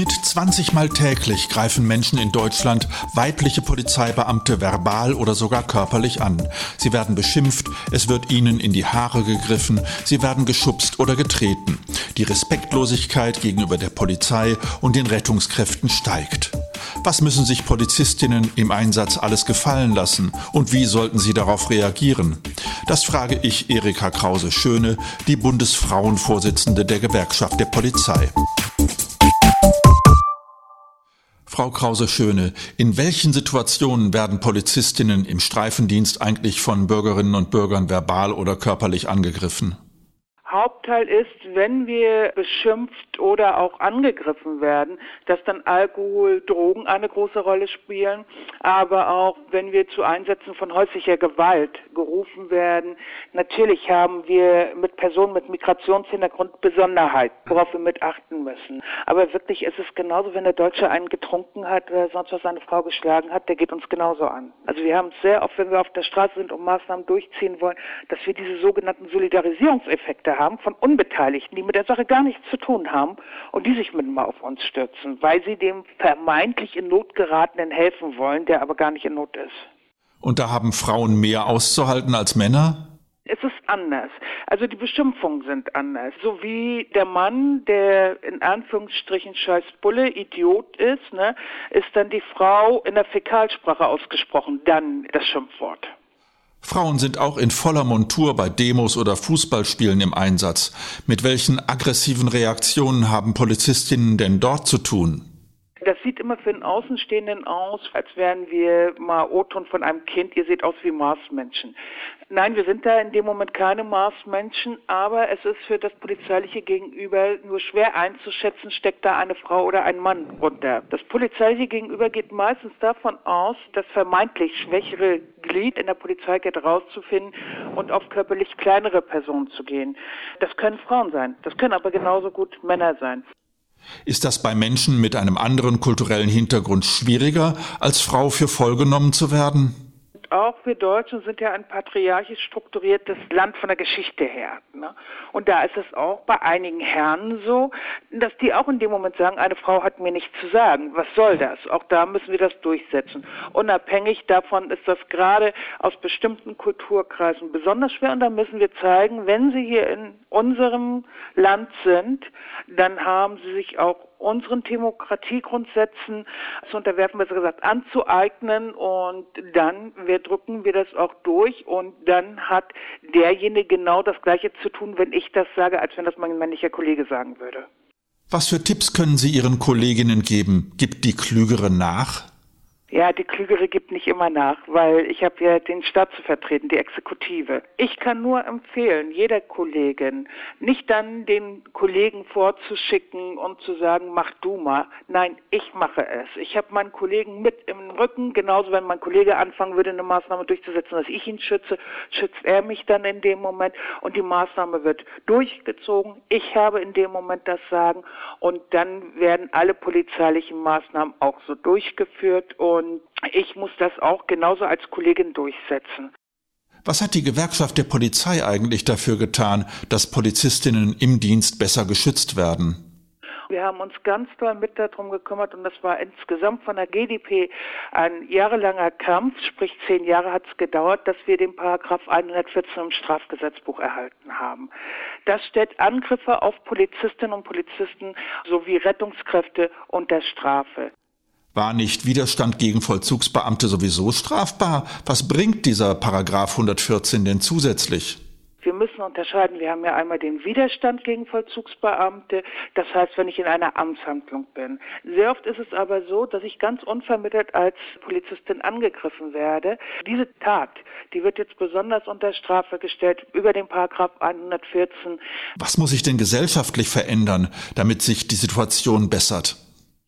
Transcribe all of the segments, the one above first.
Schnitt 20 Mal täglich greifen Menschen in Deutschland weibliche Polizeibeamte verbal oder sogar körperlich an. Sie werden beschimpft, es wird ihnen in die Haare gegriffen, sie werden geschubst oder getreten. Die Respektlosigkeit gegenüber der Polizei und den Rettungskräften steigt. Was müssen sich Polizistinnen im Einsatz alles gefallen lassen und wie sollten sie darauf reagieren? Das frage ich Erika Krause-Schöne, die Bundesfrauenvorsitzende der Gewerkschaft der Polizei. Frau Krause-Schöne, in welchen Situationen werden Polizistinnen im Streifendienst eigentlich von Bürgerinnen und Bürgern verbal oder körperlich angegriffen? Hauptteil ist, wenn wir beschimpft oder auch angegriffen werden, dass dann Alkohol, Drogen eine große Rolle spielen, aber auch wenn wir zu Einsätzen von häuslicher Gewalt gerufen werden. Natürlich haben wir mit Personen mit Migrationshintergrund Besonderheit, worauf wir mit achten müssen. Aber wirklich ist es genauso, wenn der Deutsche einen getrunken hat oder sonst was seine Frau geschlagen hat, der geht uns genauso an. Also wir haben es sehr oft, wenn wir auf der Straße sind und Maßnahmen durchziehen wollen, dass wir diese sogenannten Solidarisierungseffekte von Unbeteiligten, die mit der Sache gar nichts zu tun haben und die sich mit mal auf uns stürzen, weil sie dem vermeintlich in Not geratenen helfen wollen, der aber gar nicht in Not ist. Und da haben Frauen mehr auszuhalten als Männer? Es ist anders. Also die Beschimpfungen sind anders. So wie der Mann, der in Anführungsstrichen scheiß Bulle, Idiot ist, ne, ist dann die Frau in der Fäkalsprache ausgesprochen, dann das Schimpfwort. Frauen sind auch in voller Montur bei Demos oder Fußballspielen im Einsatz. Mit welchen aggressiven Reaktionen haben Polizistinnen denn dort zu tun? Das sieht immer für den Außenstehenden aus, als wären wir mal O-Ton von einem Kind. Ihr seht aus wie Marsmenschen. Nein, wir sind da in dem Moment keine Marsmenschen, aber es ist für das polizeiliche Gegenüber nur schwer einzuschätzen, steckt da eine Frau oder ein Mann runter. Das polizeiliche Gegenüber geht meistens davon aus, das vermeintlich schwächere Glied in der Polizeikette rauszufinden und auf körperlich kleinere Personen zu gehen. Das können Frauen sein, das können aber genauso gut Männer sein. Ist das bei Menschen mit einem anderen kulturellen Hintergrund schwieriger, als Frau für voll genommen zu werden? Auch wir Deutschen sind ja ein patriarchisch strukturiertes Land von der Geschichte her. Ne? Und da ist es auch bei einigen Herren so, dass die auch in dem Moment sagen, eine Frau hat mir nichts zu sagen. Was soll das? Auch da müssen wir das durchsetzen. Unabhängig davon ist das gerade aus bestimmten Kulturkreisen besonders schwer. Und da müssen wir zeigen, wenn sie hier in unserem Land sind, dann haben sie sich auch unseren Demokratiegrundsätzen zu unterwerfen, besser gesagt anzueignen und dann wir drücken wir das auch durch und dann hat derjenige genau das Gleiche zu tun, wenn ich das sage, als wenn das mein männlicher Kollege sagen würde. Was für Tipps können Sie Ihren Kolleginnen geben? Gibt die Klügere nach? Ja, die Klügere gibt nicht immer nach, weil ich habe ja den Staat zu vertreten, die Exekutive. Ich kann nur empfehlen, jeder Kollegin, nicht dann den Kollegen vorzuschicken und zu sagen, mach du mal. Nein, ich mache es. Ich habe meinen Kollegen mit im Rücken, genauso wenn mein Kollege anfangen würde, eine Maßnahme durchzusetzen, dass ich ihn schütze, schützt er mich dann in dem Moment und die Maßnahme wird durchgezogen. Ich habe in dem Moment das Sagen und dann werden alle polizeilichen Maßnahmen auch so durchgeführt und und ich muss das auch genauso als Kollegin durchsetzen. Was hat die Gewerkschaft der Polizei eigentlich dafür getan, dass Polizistinnen im Dienst besser geschützt werden? Wir haben uns ganz doll mit darum gekümmert und das war insgesamt von der GDP ein jahrelanger Kampf, sprich zehn Jahre hat es gedauert, dass wir den Paragraph 114 im Strafgesetzbuch erhalten haben. Das stellt Angriffe auf Polizistinnen und Polizisten sowie Rettungskräfte unter Strafe. War nicht Widerstand gegen Vollzugsbeamte sowieso strafbar? Was bringt dieser Paragraph 114 denn zusätzlich? Wir müssen unterscheiden. Wir haben ja einmal den Widerstand gegen Vollzugsbeamte. Das heißt, wenn ich in einer Amtshandlung bin. Sehr oft ist es aber so, dass ich ganz unvermittelt als Polizistin angegriffen werde. Diese Tat, die wird jetzt besonders unter Strafe gestellt über den Paragraph 114. Was muss sich denn gesellschaftlich verändern, damit sich die Situation bessert?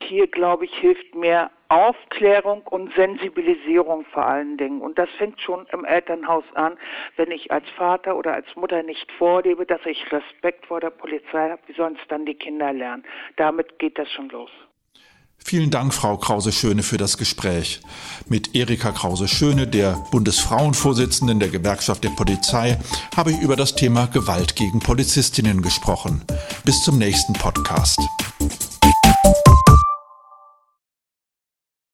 Hier, glaube ich, hilft mehr Aufklärung und Sensibilisierung vor allen Dingen. Und das fängt schon im Elternhaus an, wenn ich als Vater oder als Mutter nicht vorlebe, dass ich Respekt vor der Polizei habe. Wie sollen es dann die Kinder lernen? Damit geht das schon los. Vielen Dank, Frau Krause-Schöne, für das Gespräch. Mit Erika Krause-Schöne, der Bundesfrauenvorsitzenden der Gewerkschaft der Polizei, habe ich über das Thema Gewalt gegen Polizistinnen gesprochen. Bis zum nächsten Podcast.